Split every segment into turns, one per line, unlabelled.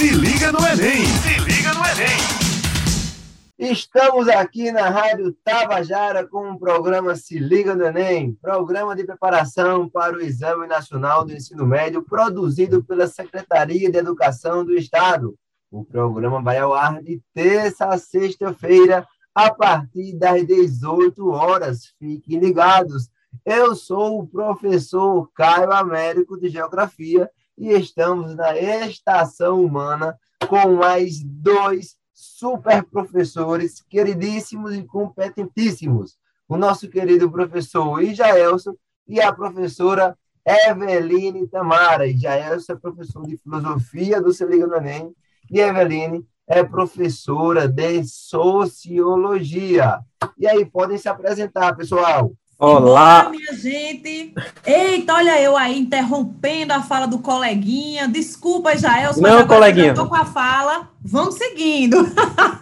Se liga no Enem! Se liga no Enem!
Estamos aqui na Rádio Tabajara com o programa Se Liga no Enem, programa de preparação para o Exame Nacional do Ensino Médio, produzido pela Secretaria de Educação do Estado. O programa vai ao ar de terça a sexta-feira, a partir das 18 horas. Fiquem ligados. Eu sou o professor Caio Américo de Geografia e estamos na Estação Humana com mais dois super professores queridíssimos e competentíssimos. O nosso querido professor Ijaelson e a professora Eveline Tamara. Ijaelson é professor de filosofia do Se Liga no Enem e Eveline é professora de sociologia. E aí, podem se apresentar, pessoal.
Olá! Olá, minha gente! Eita, olha eu aí interrompendo a fala do coleguinha. Desculpa, Jaelson,
Não, coleguinha. eu
tô com a fala. Vamos seguindo.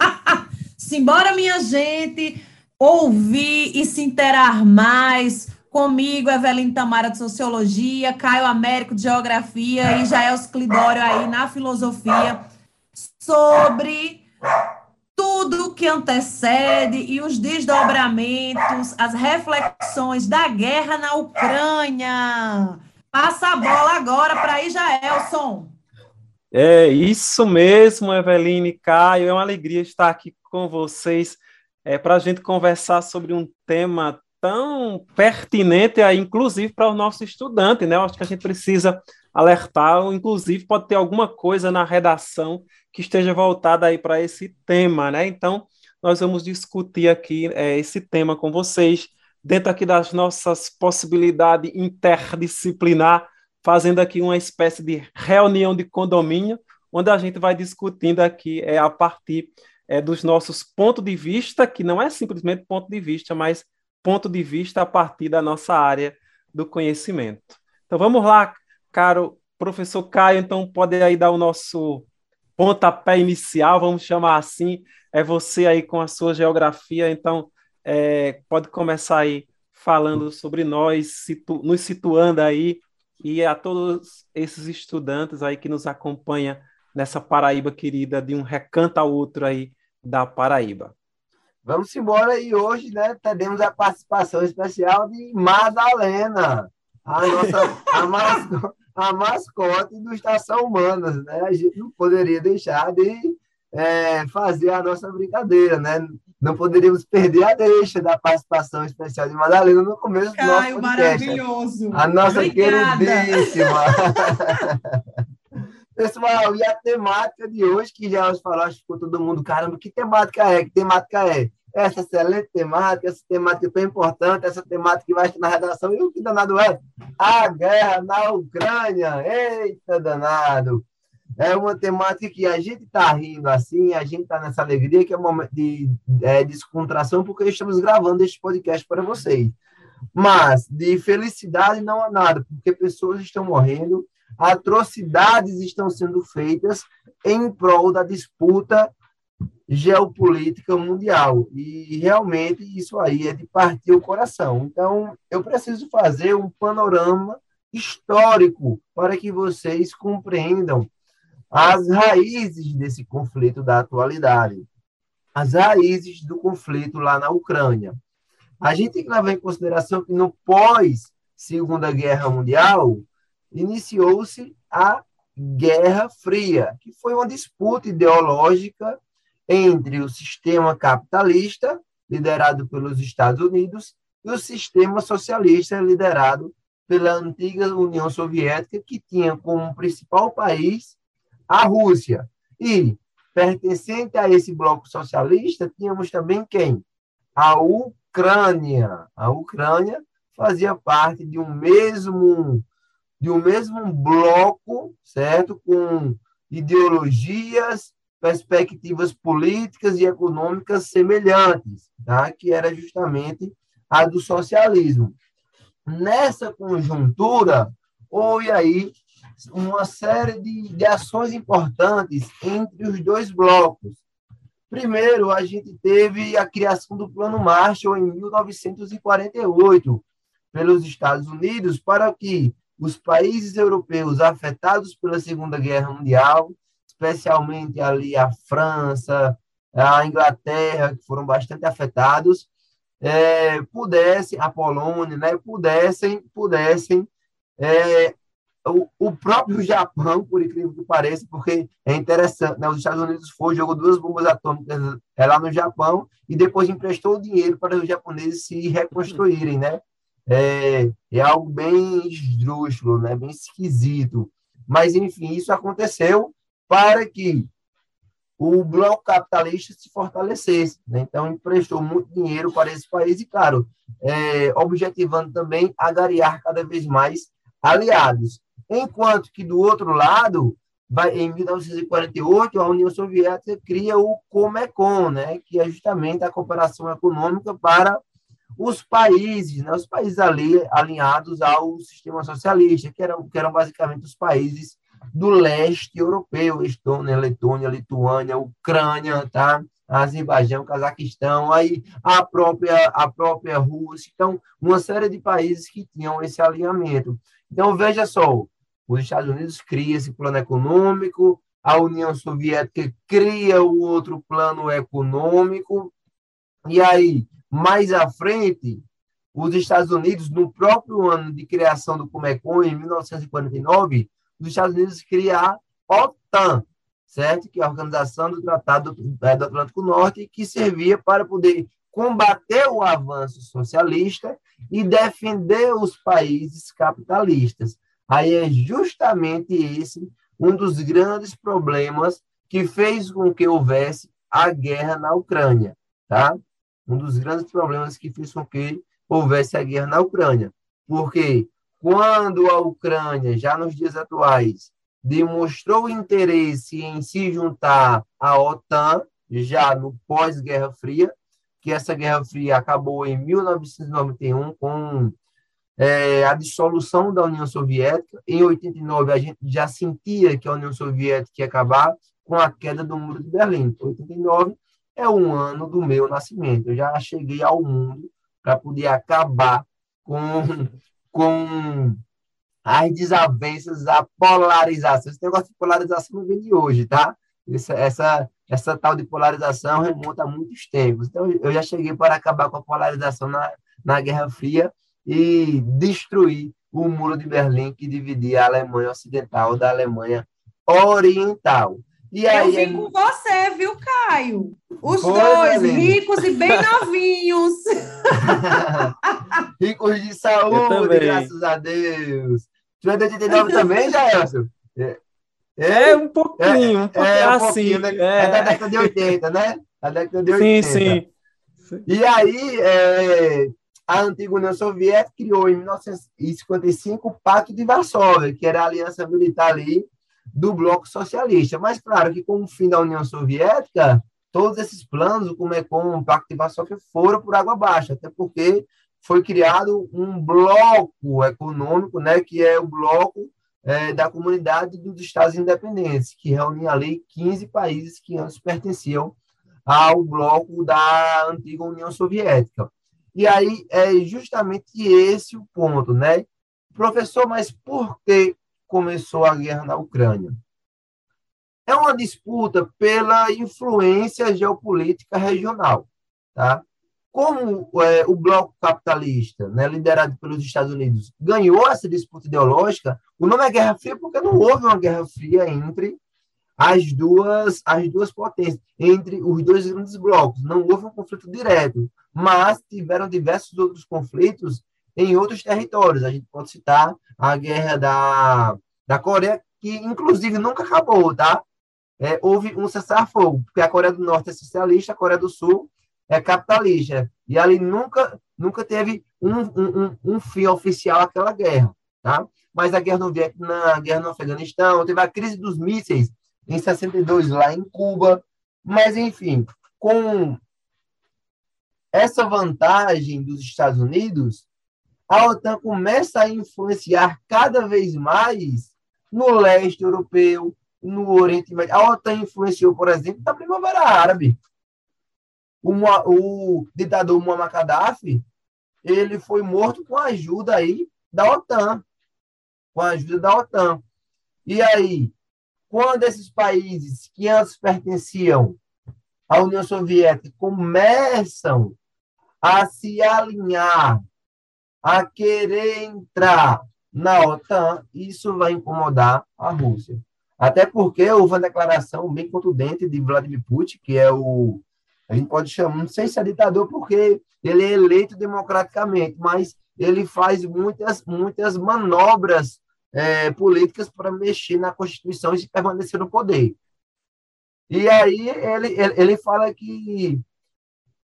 Simbora, minha gente, ouvir e se interar mais comigo, Evelyn Tamara de Sociologia, Caio Américo de Geografia e Jaelson Clidório aí na Filosofia, sobre tudo que antecede e os desdobramentos, as reflexões da guerra na Ucrânia. Passa a bola agora para Ijaelson.
É isso mesmo, Eveline Caio. É uma alegria estar aqui com vocês é, para a gente conversar sobre um tema tão pertinente, inclusive para o nosso estudante, né? Eu acho que a gente precisa alertar, inclusive pode ter alguma coisa na redação que esteja voltada aí para esse tema, né? Então, nós vamos discutir aqui é, esse tema com vocês, dentro aqui das nossas possibilidades interdisciplinar, fazendo aqui uma espécie de reunião de condomínio, onde a gente vai discutindo aqui é, a partir é, dos nossos pontos de vista, que não é simplesmente ponto de vista, mas ponto de vista a partir da nossa área do conhecimento. Então vamos lá, caro professor Caio, então pode aí dar o nosso pontapé inicial, vamos chamar assim, é você aí com a sua geografia, então é, pode começar aí falando sobre nós, situ, nos situando aí, e a todos esses estudantes aí que nos acompanham nessa Paraíba querida, de um recanto ao outro aí da Paraíba.
Vamos embora e hoje né, teremos a participação especial de Madalena, a nossa a mais, a mascote do Estação Humanas, né? A gente não poderia deixar de é, fazer a nossa brincadeira, né? Não poderíamos perder a deixa da participação especial de Madalena no começo
Caio,
do nosso podcast.
maravilhoso.
A nossa Obrigada. queridíssima. Pessoal, e a temática de hoje, que já falou, acho que ficou todo mundo, caramba, que temática é? Que temática é? Essa excelente temática, essa temática tão importante, essa temática que vai estar na redação. E o que danado é? A guerra na Ucrânia. Eita, danado! É uma temática que a gente está rindo assim, a gente está nessa alegria, que é um momento de é, descontração, porque estamos gravando este podcast para vocês. Mas de felicidade não há nada, porque pessoas estão morrendo, atrocidades estão sendo feitas em prol da disputa geopolítica mundial. E realmente isso aí é de partir o coração. Então, eu preciso fazer um panorama histórico para que vocês compreendam as raízes desse conflito da atualidade, as raízes do conflito lá na Ucrânia. A gente tem que levar em consideração que no pós Segunda Guerra Mundial iniciou-se a Guerra Fria, que foi uma disputa ideológica entre o sistema capitalista, liderado pelos Estados Unidos, e o sistema socialista, liderado pela antiga União Soviética, que tinha como principal país a Rússia. E, pertencente a esse bloco socialista, tínhamos também quem? A Ucrânia. A Ucrânia fazia parte de um mesmo de um mesmo bloco, certo? Com ideologias perspectivas políticas e econômicas semelhantes, tá? que era justamente a do socialismo. Nessa conjuntura, houve aí uma série de, de ações importantes entre os dois blocos. Primeiro, a gente teve a criação do Plano Marshall em 1948 pelos Estados Unidos para que os países europeus afetados pela Segunda Guerra Mundial especialmente ali a França, a Inglaterra, que foram bastante afetados, é, pudessem, a Polônia, né, pudessem, pudessem é, o, o, próprio Japão, por incrível que pareça, porque é interessante, né, os Estados Unidos foi, jogou duas bombas atômicas é, lá no Japão e depois emprestou o dinheiro para os japoneses se reconstruírem, né? É, é algo bem esdrúxulo, né, bem esquisito. Mas, enfim, isso aconteceu para que o bloco capitalista se fortalecesse. Né? Então, emprestou muito dinheiro para esse país e, claro, é, objetivando também agariar cada vez mais aliados. Enquanto que, do outro lado, vai, em 1948, a União Soviética cria o Comecon, né? que é justamente a cooperação econômica para os países, né? os países ali alinhados ao sistema socialista, que eram, que eram basicamente os países do leste europeu, Estônia, Letônia, Lituânia, Ucrânia, tá? Azerbaijão, Cazaquistão, aí a própria a própria Rússia, então uma série de países que tinham esse alinhamento. Então veja só, os Estados Unidos cria esse plano econômico, a União Soviética cria o outro plano econômico, e aí mais à frente os Estados Unidos, no próprio ano de criação do Comecon, em 1949, os Estados Unidos criar a OTAN, certo? Que é a Organização do Tratado do, é, do Atlântico Norte, que servia para poder combater o avanço socialista e defender os países capitalistas. Aí é justamente esse um dos grandes problemas que fez com que houvesse a guerra na Ucrânia, tá? Um dos grandes problemas que fez com que houvesse a guerra na Ucrânia, porque quando a Ucrânia, já nos dias atuais, demonstrou interesse em se juntar à OTAN, já no pós-Guerra Fria, que essa Guerra Fria acabou em 1991 com é, a dissolução da União Soviética. Em 89, a gente já sentia que a União Soviética ia acabar com a queda do Muro de Berlim. 89 é um ano do meu nascimento. Eu já cheguei ao mundo para poder acabar com com as desavenças, a polarização. Esse negócio de polarização não vem de hoje, tá? Essa, essa, essa tal de polarização remonta a muitos tempos. Então, eu já cheguei para acabar com a polarização na, na Guerra Fria e destruir o muro de Berlim que dividia a Alemanha Ocidental da Alemanha Oriental.
E aí, eu vim com você, viu, Caio? Os dois, ricos e bem novinhos.
ricos de saúde, graças a Deus. Tu é de 89 também, Jaelson?
É, é, um pouquinho, é, um pouquinho é, um assim.
né? é. é. da década de 80, né? Da década de 80. Sim, sim. E aí, é, a antiga União Soviética criou em 1955 o Pacto de Varsóvia, que era a aliança militar ali do bloco socialista. Mas, claro, que com o fim da União Soviética, todos esses planos, como é com o Pacto de Varsóvia, foram por água abaixo, até porque foi criado um bloco econômico, né, que é o bloco é, da Comunidade dos Estados Independentes, que reunia ali 15 países que antes pertenciam ao bloco da antiga União Soviética. E aí é justamente esse o ponto, né? Professor, mas por que começou a guerra na Ucrânia. É uma disputa pela influência geopolítica regional. Tá? Como é, o bloco capitalista, né, liderado pelos Estados Unidos, ganhou essa disputa ideológica, o nome é Guerra Fria porque não houve uma Guerra Fria entre as duas, as duas potências, entre os dois grandes blocos. Não houve um conflito direto, mas tiveram diversos outros conflitos em outros territórios. A gente pode citar a guerra da, da Coreia, que inclusive nunca acabou, tá? É, houve um cessar-fogo, porque a Coreia do Norte é socialista, a Coreia do Sul é capitalista. E ali nunca, nunca teve um, um, um fim oficial aquela guerra, tá? Mas a guerra no Vietnã, a guerra no Afeganistão, teve a crise dos mísseis em 62 lá em Cuba. Mas, enfim, com essa vantagem dos Estados Unidos, a OTAN começa a influenciar cada vez mais no leste europeu, no Oriente Médio. A OTAN influenciou, por exemplo, na Primavera Árabe. O, o ditador Muammar Gaddafi, ele foi morto com a ajuda aí da OTAN, com a ajuda da OTAN. E aí, quando esses países que antes pertenciam à União Soviética começam a se alinhar, a querer entrar na OTAN, isso vai incomodar a Rússia. Até porque houve uma declaração bem contundente de Vladimir Putin, que é o. A gente pode chamar, não sei se é ditador, porque ele é eleito democraticamente, mas ele faz muitas, muitas manobras é, políticas para mexer na Constituição e permanecer no poder. E aí ele, ele, ele fala que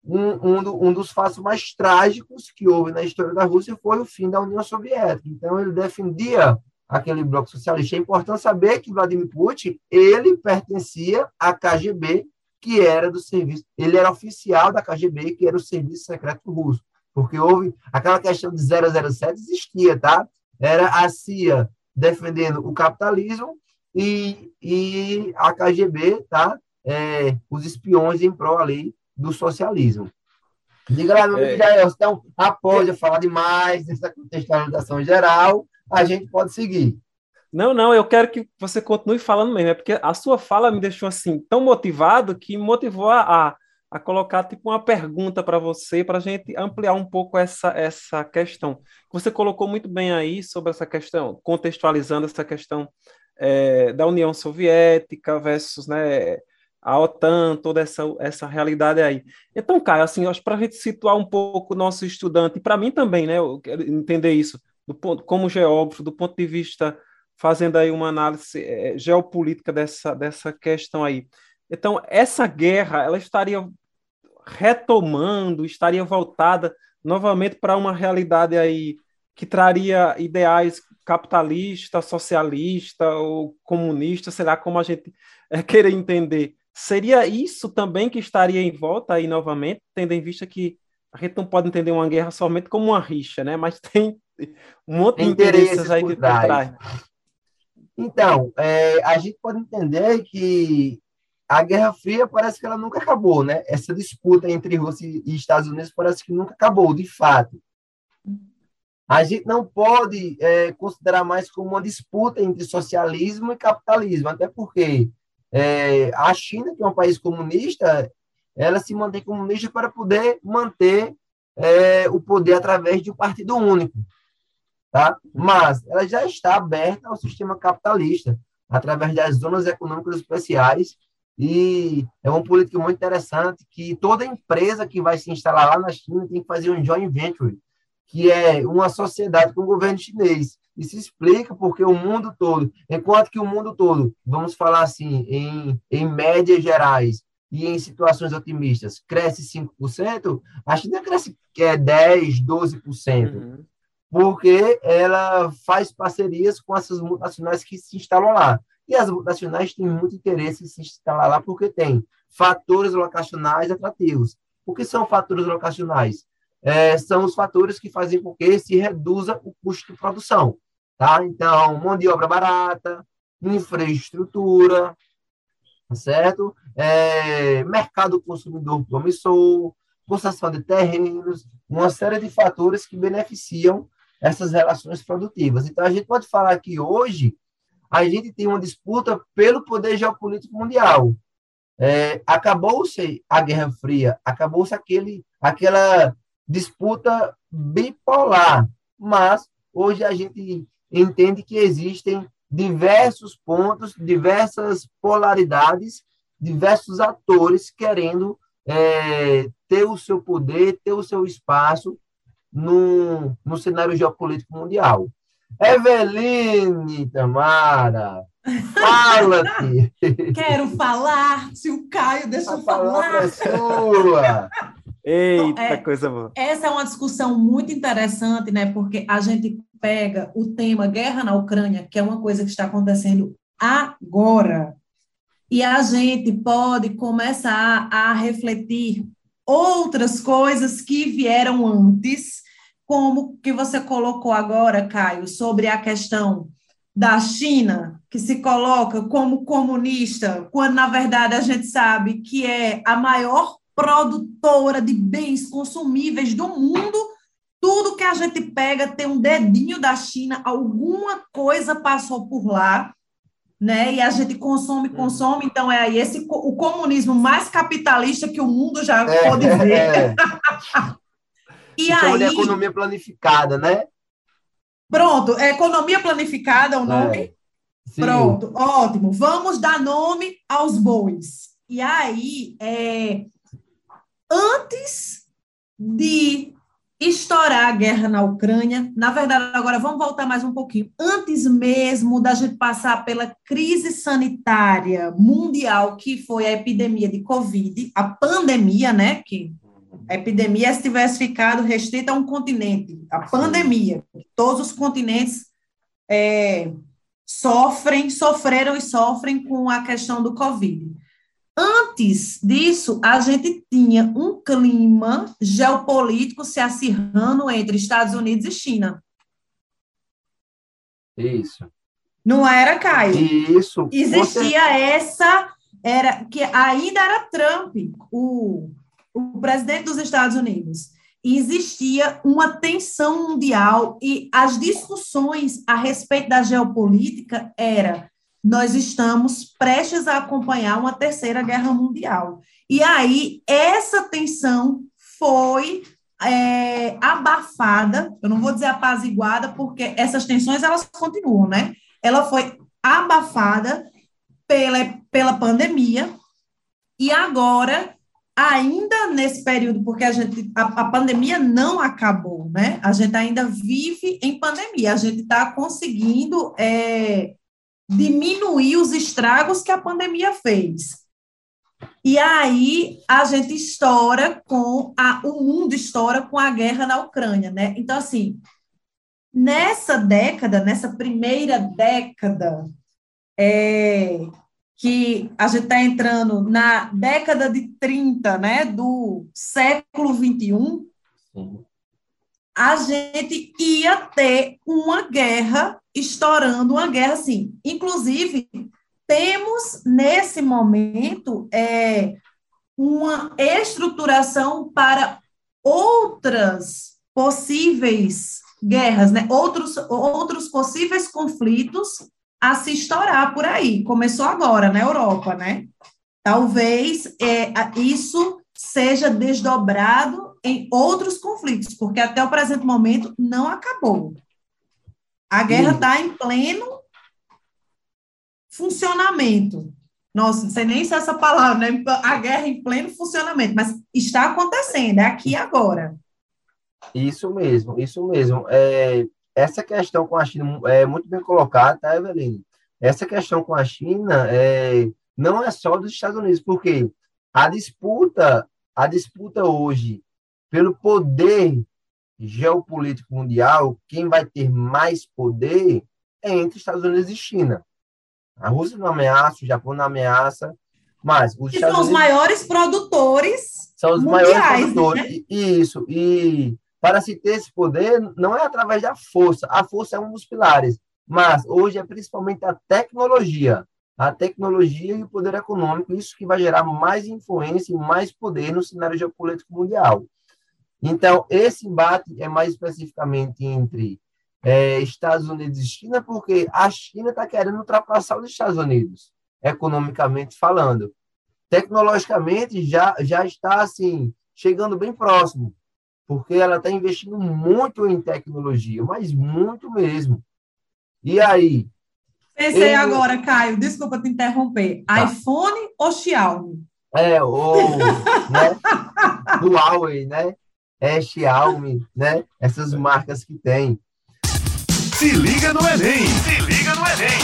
um, um, do, um, dos fatos mais trágicos que houve na história da Rússia foi o fim da União Soviética. Então, ele defendia aquele bloco socialista. É importante saber que Vladimir Putin, ele pertencia à KGB, que era do serviço, ele era oficial da KGB, que era o serviço secreto russo, porque houve aquela questão de 007 existia, tá? Era a CIA defendendo o capitalismo e, e a KGB, tá? É, os espiões em prol ali do socialismo. Diga lá, meu amigo é. Jair, então, após eu falar demais dessa contextualização geral, a gente pode seguir.
Não, não, eu quero que você continue falando mesmo, é porque a sua fala me deixou assim tão motivado que me motivou a, a colocar tipo uma pergunta para você, para a gente ampliar um pouco essa, essa questão. Você colocou muito bem aí sobre essa questão, contextualizando essa questão é, da União Soviética versus né, a OTAN, toda essa, essa realidade aí. Então, Caio, assim, acho para a gente situar um pouco o nosso estudante, e para mim também, né, eu quero entender isso, do ponto, como geógrafo, do ponto de vista, fazendo aí uma análise é, geopolítica dessa, dessa questão aí. Então, essa guerra, ela estaria retomando, estaria voltada novamente para uma realidade aí que traria ideais capitalista, socialista ou comunista, sei lá como a gente é, querer entender. Seria isso também que estaria em volta aí novamente, tendo em vista que a gente não pode entender uma guerra somente como uma rixa, né? Mas tem um monte de interesses, aí que trás.
Então, é, a gente pode entender que a Guerra Fria parece que ela nunca acabou, né? Essa disputa entre Rússia e Estados Unidos parece que nunca acabou, de fato. A gente não pode é, considerar mais como uma disputa entre socialismo e capitalismo, até porque é, a China, que é um país comunista, ela se mantém comunista para poder manter é, o poder através de um partido único. Tá? Mas ela já está aberta ao sistema capitalista, através das zonas econômicas especiais, e é uma política muito interessante que toda empresa que vai se instalar lá na China tem que fazer um joint venture, que é uma sociedade com o governo chinês. Isso explica porque o mundo todo, enquanto que o mundo todo, vamos falar assim, em, em médias gerais e em situações otimistas, cresce 5%, a China cresce é, 10%, 12%. Uhum. Porque ela faz parcerias com essas multinacionais que se instalam lá. E as multinacionais têm muito interesse em se instalar lá porque tem fatores locacionais atrativos. O que são fatores locacionais? É, são os fatores que fazem com que se reduza o custo de produção. Tá? Então, mão de obra barata, infraestrutura, certo? É, mercado consumidor promissor, concessão de terrenos, uma série de fatores que beneficiam essas relações produtivas. Então, a gente pode falar que hoje a gente tem uma disputa pelo poder geopolítico mundial. É, acabou-se a Guerra Fria, acabou-se aquele, aquela disputa bipolar, mas hoje a gente entende que existem diversos pontos, diversas polaridades, diversos atores querendo é, ter o seu poder, ter o seu espaço no, no cenário geopolítico mundial. Eveline Tamara, fala-te.
Quero falar, se o Caio deixa eu falar.
É sua.
Eita, é, coisa boa.
Essa é uma discussão muito interessante, né? Porque a gente pega o tema guerra na Ucrânia, que é uma coisa que está acontecendo agora, e a gente pode começar a refletir outras coisas que vieram antes, como que você colocou agora, Caio, sobre a questão da China, que se coloca como comunista, quando na verdade a gente sabe que é a maior produtora de bens consumíveis do mundo. Tudo que a gente pega tem um dedinho da China, alguma coisa passou por lá. né? E a gente consome,
Hum.
consome, então é aí esse o comunismo mais capitalista que o mundo já
É,
pode ver.
é.
E aí,
economia planificada, né?
pronto, é economia planificada o nome.
É. Sim.
Pronto, ótimo. Vamos dar nome aos bois. E aí, é, antes de estourar a guerra na Ucrânia, na verdade, agora vamos voltar mais um pouquinho. Antes mesmo da gente passar pela crise sanitária mundial, que foi a epidemia de Covid, a pandemia, né? Que a epidemia, se tivesse ficado restrita a um continente, a pandemia, todos os continentes é, sofrem, sofreram e sofrem com a questão do Covid. Antes disso, a gente tinha um clima geopolítico se acirrando entre Estados Unidos e China.
Isso.
Não era, Caio?
Isso.
Existia essa, era que ainda era Trump, o, o presidente dos Estados Unidos. E existia uma tensão mundial e as discussões a respeito da geopolítica era nós estamos prestes a acompanhar uma terceira guerra mundial. E aí essa tensão foi é, abafada, eu não vou dizer apaziguada, porque essas tensões elas continuam, né? Ela foi abafada pela, pela pandemia, e agora, ainda nesse período, porque a gente a, a pandemia não acabou, né? A gente ainda vive em pandemia, a gente está conseguindo é, diminuir os estragos que a pandemia fez. E aí a gente estoura com a, o mundo estoura com a guerra na Ucrânia, né? Então assim, nessa década, nessa primeira década, é, que a gente está entrando na década de 30, né, do século 21,
Sim.
a gente ia ter uma guerra estourando, uma guerra assim. Inclusive, temos nesse momento é, uma estruturação para outras possíveis guerras, né? outros, outros possíveis conflitos a se estourar por aí. Começou agora na Europa, né? Talvez é, isso seja desdobrado em outros conflitos, porque até o presente momento não acabou. A guerra está em pleno funcionamento. Nossa, não sei nem se é essa palavra, né? A guerra em pleno funcionamento, mas está acontecendo, é aqui e agora.
Isso mesmo, isso mesmo. É, essa questão com a China é muito bem colocada, tá, Eveline? Essa questão com a China é, não é só dos Estados Unidos, porque a disputa, a disputa hoje pelo poder geopolítico mundial, quem vai ter mais poder é entre Estados Unidos e China. A Rússia não ameaça, o Japão não ameaça, mas os
Que
Estados
são os
Unidos
maiores produtores
são os
mundiais,
maiores produtores. E- Isso. E para se ter esse poder, não é através da força. A força é um dos pilares. Mas hoje é principalmente a tecnologia. A tecnologia e o poder econômico, isso que vai gerar mais influência e mais poder no cenário geopolítico mundial. Então, esse embate é mais especificamente entre eh, Estados Unidos e China, porque a China está querendo ultrapassar os Estados Unidos, economicamente falando tecnologicamente já, já está assim chegando bem próximo, porque ela está investindo muito em tecnologia, mas muito mesmo. E aí,
Pensei
Eu-
agora, Caio, desculpa te interromper.
Tá.
iPhone ou Xiaomi?
é o né, Huawei, né? É Xiaomi, né? Essas marcas que tem.
Se liga no Enem! Se liga no Enem!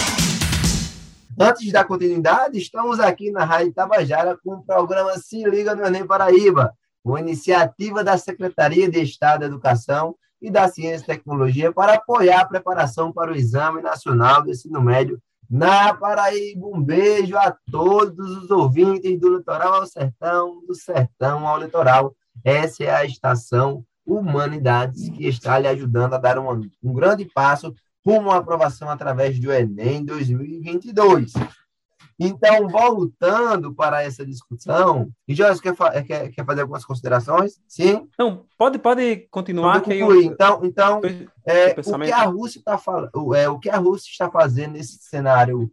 Antes dar continuidade, estamos aqui na Rádio Tabajara com o programa Se Liga no Enem Paraíba, uma iniciativa da Secretaria de Estado da Educação e da Ciência e Tecnologia para apoiar a preparação para o Exame Nacional do Ensino Médio na Paraíba. Um beijo a todos os ouvintes do litoral ao sertão, do sertão ao litoral. Essa é a estação Humanidades que está lhe ajudando a dar um, um grande passo rumo à aprovação através do Enem 2022. Então, voltando para essa discussão, e Jorge quer, fa- quer, quer fazer algumas considerações? Sim?
Não, pode, pode continuar. Que eu,
então, então é, o, que a Rússia tá, fal- é, o que a Rússia está fazendo nesse cenário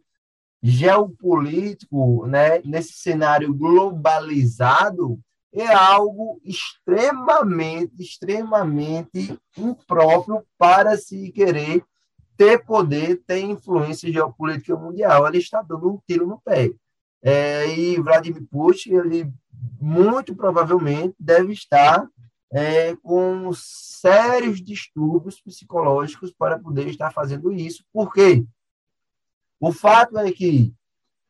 geopolítico, né, nesse cenário globalizado, é algo extremamente, extremamente impróprio para se querer ter poder, ter influência geopolítica mundial. Ele está dando um tiro no pé. É, e Vladimir Putin, ele muito provavelmente deve estar é, com sérios distúrbios psicológicos para poder estar fazendo isso. Por quê? O fato é que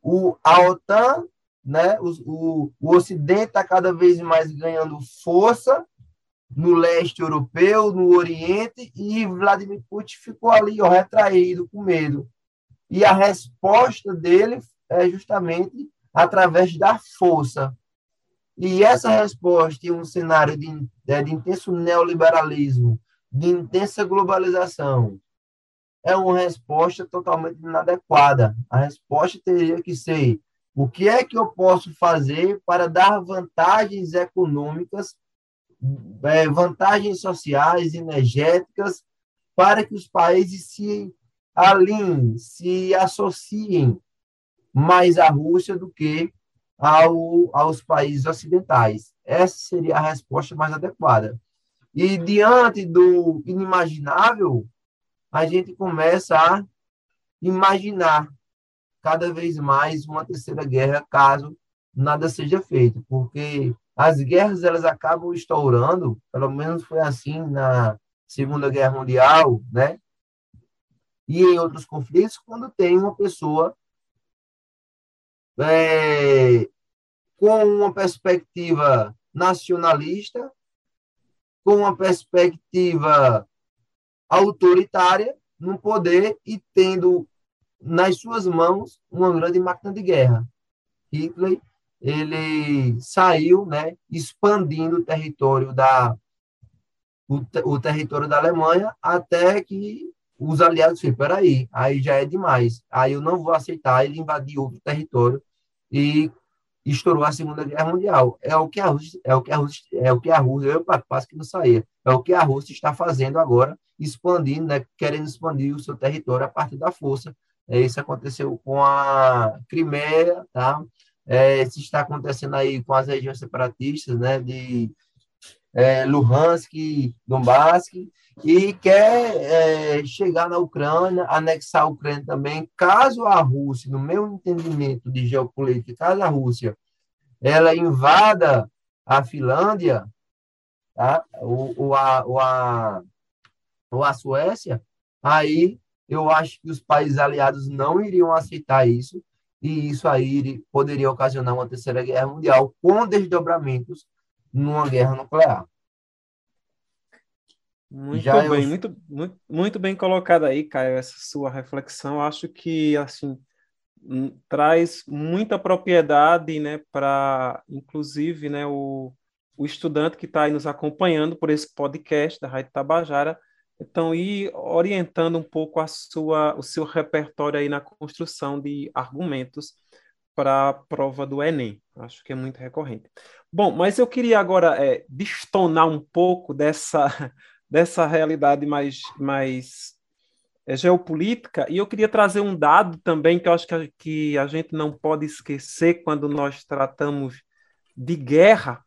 o, a OTAN, né, o, o, o Ocidente está cada vez mais ganhando força no leste europeu, no Oriente, e Vladimir Putin ficou ali ó, retraído, com medo. E a resposta dele é justamente através da força. E essa resposta em um cenário de, de intenso neoliberalismo, de intensa globalização, é uma resposta totalmente inadequada. A resposta teria que ser: o que é que eu posso fazer para dar vantagens econômicas, é, vantagens sociais, energéticas, para que os países se alinhem, se associem mais à Rússia do que ao, aos países ocidentais? Essa seria a resposta mais adequada. E diante do inimaginável, a gente começa a imaginar cada vez mais uma terceira guerra caso nada seja feito, porque as guerras elas acabam estourando, pelo menos foi assim na Segunda Guerra Mundial, né? E em outros conflitos, quando tem uma pessoa é, com uma perspectiva nacionalista, com uma perspectiva autoritária no poder e tendo nas suas mãos uma grande máquina de guerra. Hitler ele saiu, né, expandindo o território da o, o território da Alemanha até que os aliados disseram, peraí, aí já é demais, aí eu não vou aceitar ele invadir outro território e estourou a Segunda Guerra Mundial. É o que a Rússia, é o que a Rússia, é o que a Rússia, eu passo que não saía. É o que a Rússia está fazendo agora, expandindo, né, querendo expandir o seu território a partir da força. É, isso aconteceu com a Crimeia, tá? É, isso está acontecendo aí com as regiões separatistas, né, de é, Luhansk, Donbass, e quer é, chegar na Ucrânia, anexar a Ucrânia também, caso a Rússia, no meu entendimento de geopolítica, caso a Rússia ela invada a Finlândia, tá? ou, ou, a, ou, a, ou a Suécia, aí eu acho que os países aliados não iriam aceitar isso, e isso aí poderia ocasionar uma terceira guerra mundial com desdobramentos numa guerra nuclear.
Muito Já bem, eu... muito, muito, muito bem colocado aí, Caio, essa sua reflexão. Acho que, assim, hum, traz muita propriedade, né, para, inclusive, né, o, o estudante que está aí nos acompanhando por esse podcast da Rádio Tabajara, então, ir orientando um pouco a sua, o seu repertório aí na construção de argumentos para a prova do Enem. Acho que é muito recorrente. Bom, mas eu queria agora é, destonar um pouco dessa dessa realidade mais, mais é, geopolítica, e eu queria trazer um dado também que eu acho que a, que a gente não pode esquecer quando nós tratamos de guerra,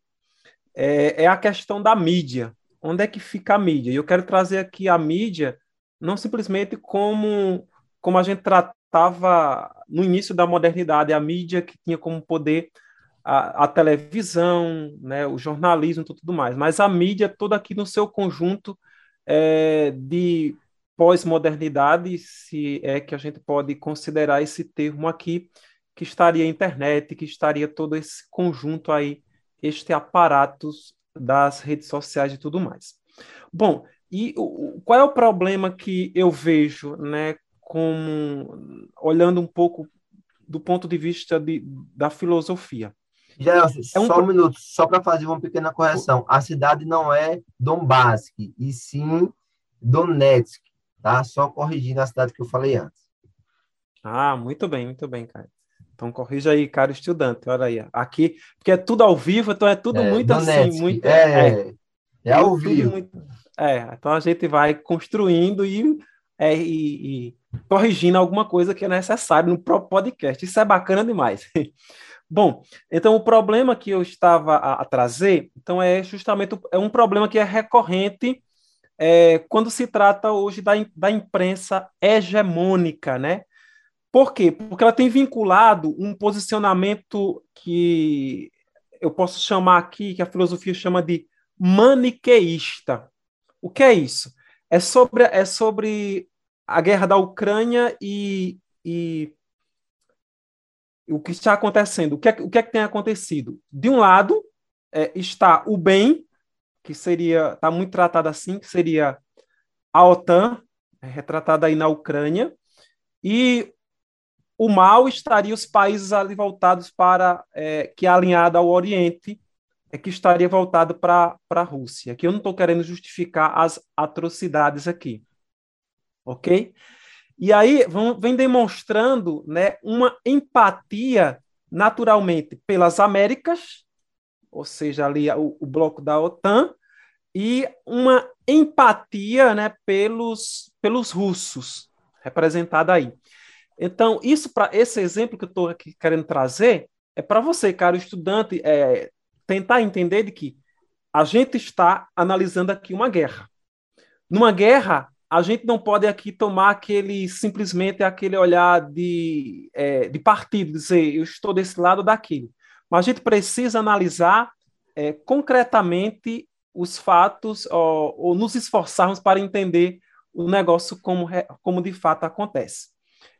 é, é a questão da mídia. Onde é que fica a mídia? E eu quero trazer aqui a mídia não simplesmente como, como a gente tratava no início da modernidade, a mídia que tinha como poder a, a, televisão, né, o jornalismo e tudo mais, mas a mídia toda aqui no seu conjunto é, de pós-modernidade, se é que a gente pode considerar esse termo aqui, que estaria a internet, que estaria todo esse conjunto aí, este aparato das redes sociais e tudo mais. Bom, e o, qual é o problema que eu vejo, né, como olhando um pouco do ponto de vista de, da filosofia?
Gelson, é um... só um minuto, só para fazer uma pequena correção. A cidade não é Donbass, e sim Donetsk, tá? Só corrigindo a cidade que eu falei antes.
Ah, muito bem, muito bem, cara. Então corrija aí, cara estudante, olha aí. Aqui, porque é tudo ao vivo, então é tudo é, muito assim, muito...
É, é, é ao vivo.
Muito, é, então a gente vai construindo e, é, e, e corrigindo alguma coisa que é necessário no próprio podcast. Isso é bacana demais. Bom, então o problema que eu estava a, a trazer, então é justamente é um problema que é recorrente é, quando se trata hoje da, da imprensa hegemônica, né? Por quê? Porque ela tem vinculado um posicionamento que eu posso chamar aqui, que a filosofia chama de maniqueísta. O que é isso? É sobre, é sobre a guerra da Ucrânia e, e o que está acontecendo. O que é, o que, é que tem acontecido? De um lado, é, está o bem, que seria, está muito tratado assim, que seria a OTAN, é, retratada aí na Ucrânia, e o mal estaria os países ali voltados para, é, que é alinhado ao Oriente, é que estaria voltado para a Rússia. Aqui eu não estou querendo justificar as atrocidades aqui, ok? E aí vem demonstrando né, uma empatia naturalmente pelas Américas, ou seja, ali o, o bloco da OTAN, e uma empatia né, pelos, pelos russos, representada aí. Então, isso para esse exemplo que eu estou aqui querendo trazer é para você, caro estudante, é, tentar entender de que a gente está analisando aqui uma guerra. Numa guerra, a gente não pode aqui tomar aquele simplesmente aquele olhar de, é, de partido, dizer eu estou desse lado daquele. Mas a gente precisa analisar é, concretamente os fatos ou, ou, nos esforçarmos para entender o negócio como, como de fato acontece.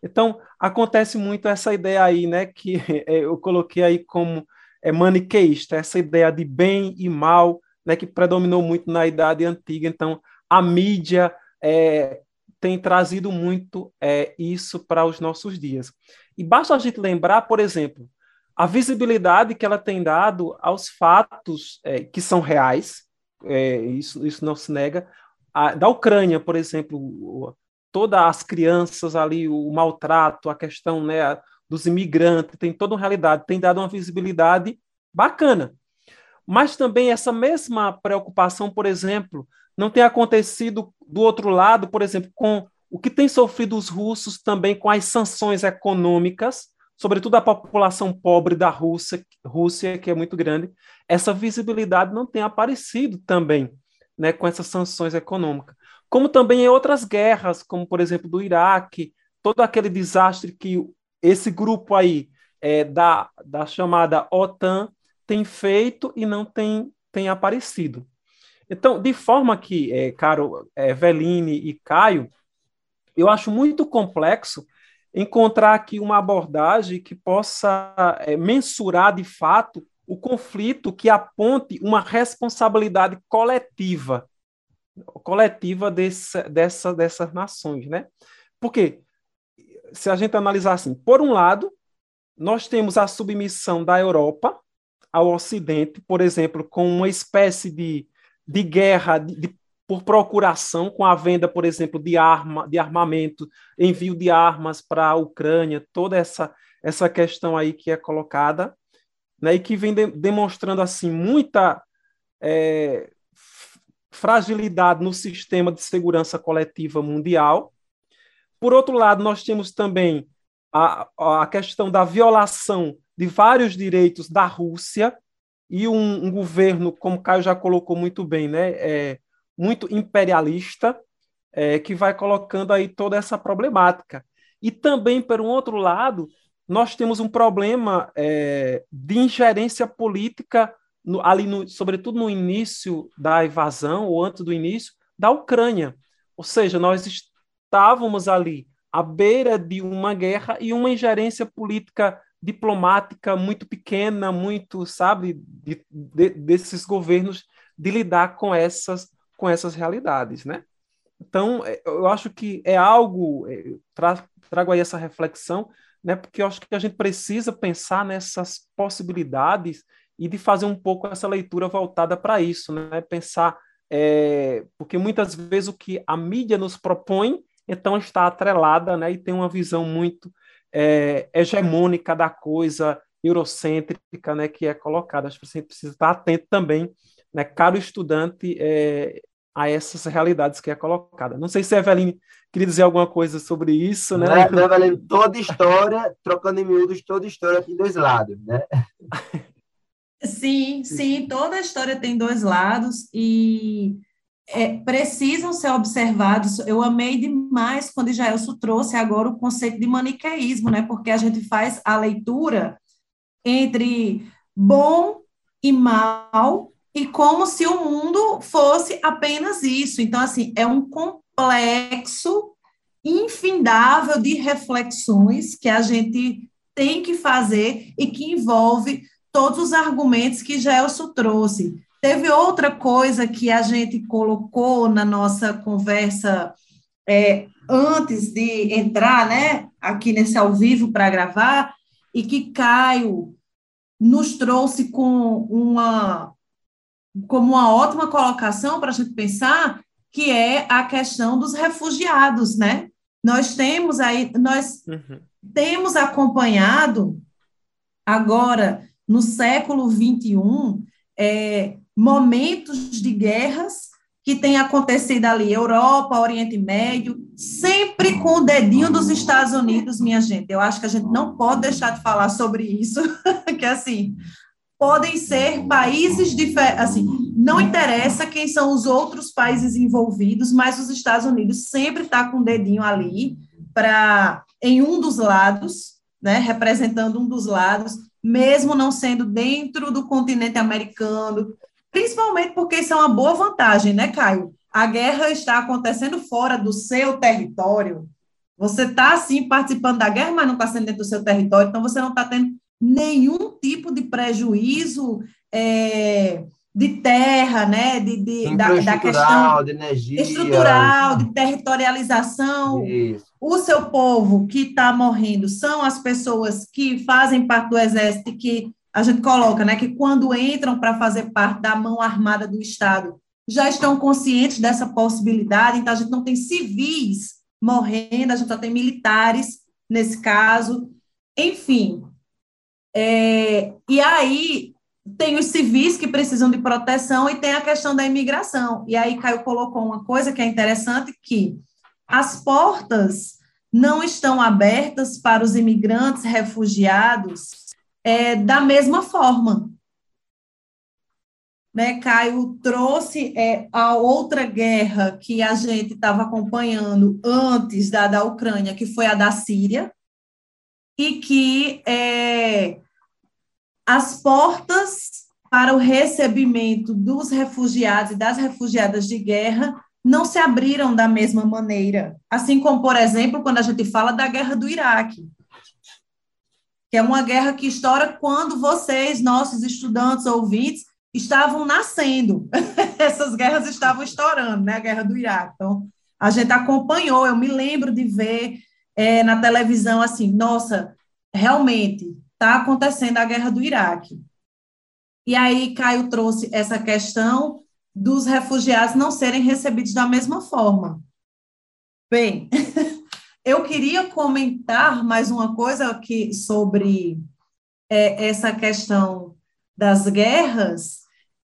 Então, acontece muito essa ideia aí, né, que é, eu coloquei aí como é, maniqueísta, essa ideia de bem e mal, né, que predominou muito na Idade Antiga. Então, a mídia é, tem trazido muito é, isso para os nossos dias. E basta a gente lembrar, por exemplo, a visibilidade que ela tem dado aos fatos é, que são reais, é, isso, isso não se nega, a, da Ucrânia, por exemplo, todas as crianças ali, o maltrato, a questão né, dos imigrantes, tem toda uma realidade, tem dado uma visibilidade bacana. Mas também essa mesma preocupação, por exemplo, não tem acontecido do outro lado, por exemplo, com o que tem sofrido os russos também com as sanções econômicas, sobretudo a população pobre da Rússia, Rússia que é muito grande, essa visibilidade não tem aparecido também, né, com essas sanções econômicas. Como também em outras guerras, como por exemplo do Iraque, todo aquele desastre que esse grupo aí é, da, da chamada OTAN tem feito e não tem, tem aparecido. Então, de forma que, é, caro é, Veline e Caio, eu acho muito complexo encontrar aqui uma abordagem que possa é, mensurar de fato o conflito que aponte uma responsabilidade coletiva, coletiva desse, dessa, dessas nações, né? Porque se a gente analisar assim, por um lado, nós temos a submissão da Europa ao Ocidente, por exemplo, com uma espécie de de guerra de, de, por procuração, com a venda, por exemplo, de arma, de armamento, envio de armas para a Ucrânia, toda essa essa questão aí que é colocada, né, e que vem de, demonstrando assim muita é, fragilidade no sistema de segurança coletiva mundial. Por outro lado, nós temos também a, a questão da violação de vários direitos da Rússia, e um, um, governo, como o Caio já colocou muito bem, né, é, muito imperialista, é, que vai colocando aí toda essa problemática. E também, por um outro lado, nós temos um problema é, de ingerência política, no, ali, no, sobretudo no início da invasão, ou antes do início, da Ucrânia. Ou seja, nós estávamos ali à beira de uma guerra e uma ingerência política diplomática muito pequena, muito, sabe, de, de, desses governos de lidar com essas, com essas realidades, né? Então, é, eu acho que é algo, é, tra, trago aí essa reflexão, né, porque eu acho que a gente precisa pensar nessas possibilidades e de fazer um pouco essa leitura voltada para isso, né? Pensar, é, porque muitas vezes o que a mídia nos propõe, então está atrelada, né, e tem uma visão muito é, hegemônica da coisa, eurocêntrica, né, que é colocada. Acho que você precisa estar atento também, né, caro estudante, é, a essas realidades que é colocada. Não sei se a Eveline queria dizer alguma coisa sobre isso, né?
né, né Eveline? Toda história, trocando em miúdos, toda história tem dois lados, né?
Sim, sim, toda história tem dois lados e é, precisam ser observados. Eu amei demais quando Jaelso trouxe agora o conceito de maniqueísmo, né? Porque a gente faz a leitura entre bom e mal e como se o mundo fosse apenas isso. Então, assim, é um complexo infindável de reflexões que a gente tem que fazer e que envolve todos os argumentos que Gelson trouxe. Teve outra coisa que a gente colocou na nossa conversa é, antes de entrar, né, aqui nesse ao vivo para gravar, e que Caio nos trouxe com uma como uma ótima colocação para a gente pensar, que é a questão dos refugiados, né? Nós temos aí, nós uhum. temos acompanhado agora no século 21 é, momentos de guerras que têm acontecido ali, Europa, Oriente Médio, sempre com o dedinho dos Estados Unidos, minha gente. Eu acho que a gente não pode deixar de falar sobre isso, que assim, podem ser países diferentes, assim, não interessa quem são os outros países envolvidos, mas os Estados Unidos sempre está com o dedinho ali para em um dos lados, né, representando um dos lados, mesmo não sendo dentro do continente americano, principalmente porque isso é uma boa vantagem, né, Caio? A guerra está acontecendo fora do seu território. Você está, sim, participando da guerra, mas não está sendo dentro do seu território, então você não está tendo nenhum tipo de prejuízo é, de terra, né, de, de da, da, questão
de energia,
estrutural, de territorialização. Isso. O seu povo que está morrendo são as pessoas que fazem parte do exército, que a gente coloca, né, que quando entram para fazer parte da mão armada do Estado, já estão conscientes dessa possibilidade, então a gente não tem civis morrendo, a gente só tem militares nesse caso. Enfim, é, e aí tem os civis que precisam de proteção e tem a questão da imigração. E aí Caio colocou uma coisa que é interessante, que as portas não estão abertas para os imigrantes refugiados é, da mesma forma. Né, Caio trouxe é, a outra guerra que a gente estava acompanhando antes da da Ucrânia, que foi a da Síria, e que é, as portas para o recebimento dos refugiados e das refugiadas de guerra não se abriram da mesma maneira. Assim como, por exemplo, quando a gente fala da guerra do Iraque, que é uma guerra que estoura quando vocês, nossos estudantes ouvintes, estavam nascendo. Essas guerras estavam estourando, né? A guerra do Iraque. Então, a gente acompanhou, eu me lembro de ver é, na televisão assim, nossa, realmente está acontecendo a guerra do Iraque. E aí Caio trouxe essa questão dos refugiados não serem recebidos da mesma forma. Bem, eu queria comentar mais uma coisa aqui sobre é, essa questão das guerras,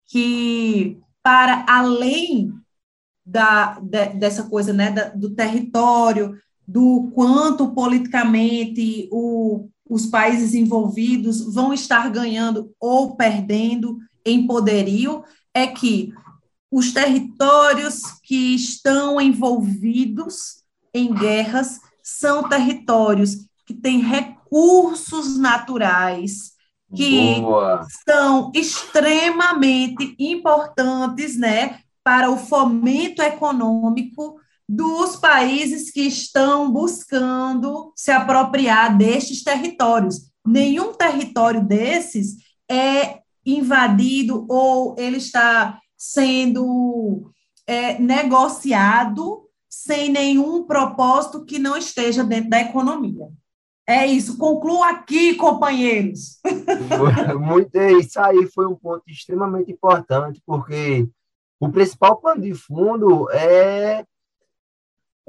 que para além da, de, dessa coisa né, da, do território, do quanto politicamente o, os países envolvidos vão estar ganhando ou perdendo em poderio, é que os territórios que estão envolvidos em guerras são territórios que têm recursos naturais que Boa. são extremamente importantes, né, para o fomento econômico dos países que estão buscando se apropriar destes territórios. Nenhum território desses é invadido ou ele está sendo é, negociado sem nenhum propósito que não esteja dentro da economia. É isso. Concluo aqui, companheiros.
Muito, isso aí foi um ponto extremamente importante, porque o principal pano de fundo é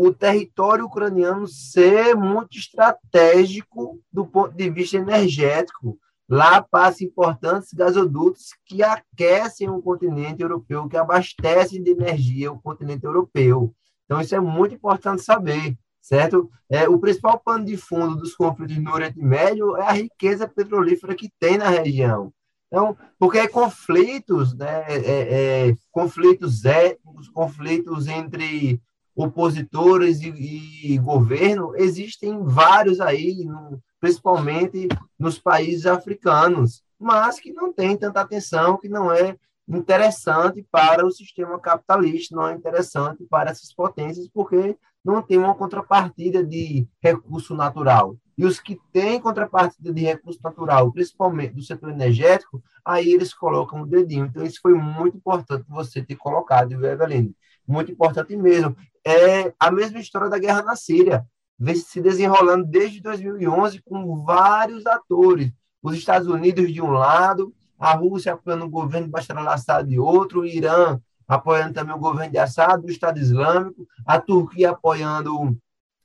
o território ucraniano ser muito estratégico do ponto de vista energético. Lá passam importantes gasodutos que aquecem o continente europeu, que abastecem de energia o continente europeu. Então, isso é muito importante saber, certo? É, o principal pano de fundo dos conflitos no Oriente Médio é a riqueza petrolífera que tem na região. Então, porque conflitos, né, é, é, conflitos étnicos, conflitos entre opositores e, e, governo, existem vários aí, no, principalmente nos países africanos, mas que não tem tanta atenção, que não é interessante para o sistema capitalista, não é interessante para essas potências, porque não tem uma contrapartida de recurso natural. E os que têm contrapartida de recurso natural, principalmente do setor energético, aí eles colocam o dedinho. Então, isso foi muito importante você ter colocado, viu, Eveline? Muito importante mesmo. É a mesma história da guerra na Síria, vem se desenrolando desde 2011 com vários atores. Os Estados Unidos de um lado, a Rússia apoiando o governo de Bashar al-Assad de outro, o Irã apoiando também o governo de Assad, o Estado Islâmico, a Turquia apoiando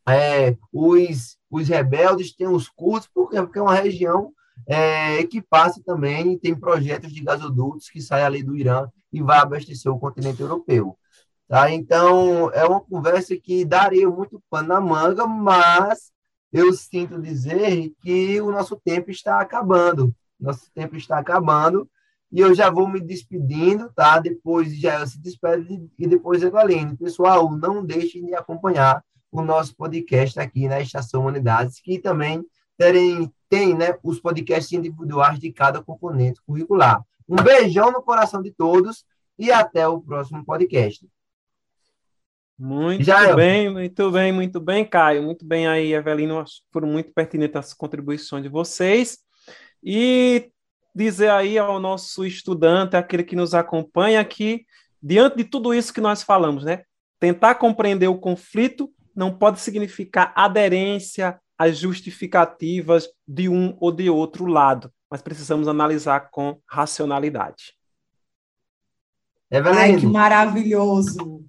é, os, os rebeldes, tem os curdos, porque, é uma região é, que passa também, tem projetos de gasodutos que saem ali do Irã e vai abastecer o continente europeu. Tá? Então, é uma conversa que daria muito pano na manga, mas eu sinto dizer que o nosso tempo está acabando. Nosso tempo está acabando e eu já vou me despedindo, tá? Depois já se despede e depois Evaline. Pessoal, não deixem de acompanhar o nosso podcast aqui na Estação Humanidades, que também terem, tem né, os podcasts individuais de cada componente curricular. Um beijão no coração de todos e até o próximo podcast.
Muito Já bem, eu. muito bem, muito bem, Caio. Muito bem aí, Evelino. Acho que foram muito pertinentes as contribuições de vocês. E dizer aí ao nosso estudante, aquele que nos acompanha aqui, diante de tudo isso que nós falamos, né? Tentar compreender o conflito não pode significar aderência às justificativas de um ou de outro lado, mas precisamos analisar com racionalidade.
É Ai, que maravilhoso!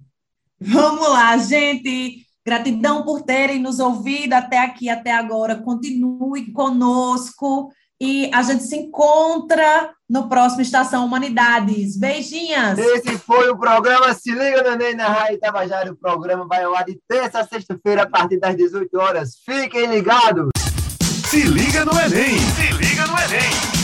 Vamos lá, gente! Gratidão por terem nos ouvido até aqui, até agora. Continue conosco. E a gente se encontra no próximo Estação Humanidades. Beijinhas!
Esse foi o programa Se Liga no Enem na Rádio Tabajara. O programa vai ao ar de terça a sexta-feira, a partir das 18 horas. Fiquem ligados!
Se liga no Enem! Se liga no Enem!